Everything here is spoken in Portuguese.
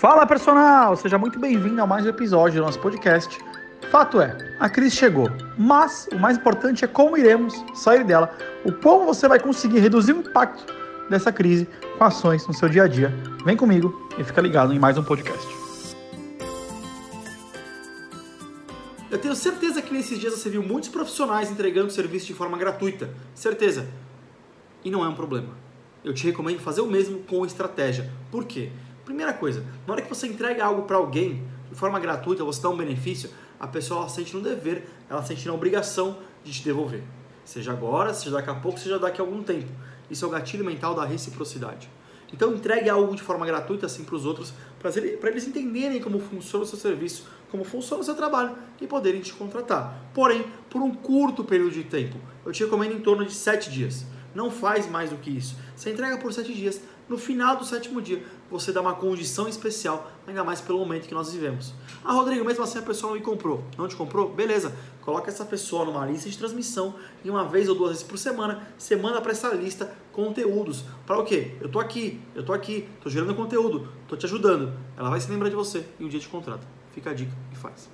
Fala personal, seja muito bem-vindo a mais um episódio do nosso podcast. Fato é, a crise chegou, mas o mais importante é como iremos sair dela, o como você vai conseguir reduzir o impacto dessa crise com ações no seu dia a dia. Vem comigo e fica ligado em mais um podcast. Eu tenho certeza que nesses dias você viu muitos profissionais entregando serviço de forma gratuita. Certeza. E não é um problema. Eu te recomendo fazer o mesmo com estratégia. Por quê? Primeira coisa, na hora que você entrega algo para alguém de forma gratuita, você dá um benefício, a pessoa sente no dever, ela sente na obrigação de te devolver. Seja agora, seja daqui a pouco, seja daqui a algum tempo. Isso é o gatilho mental da reciprocidade. Então entregue algo de forma gratuita assim para os outros, para eles entenderem como funciona o seu serviço, como funciona o seu trabalho e poderem te contratar. Porém, por um curto período de tempo. Eu te recomendo em torno de 7 dias. Não faz mais do que isso. Você entrega por 7 dias. No final do sétimo dia, você dá uma condição especial, ainda mais pelo momento que nós vivemos. Ah, Rodrigo, mesmo assim a pessoa não me comprou. Não te comprou? Beleza. Coloca essa pessoa numa lista de transmissão e uma vez ou duas vezes por semana, você manda para essa lista conteúdos. Para o quê? Eu tô aqui, eu tô aqui, tô gerando conteúdo, tô te ajudando. Ela vai se lembrar de você e um dia te contrata. Fica a dica e faz.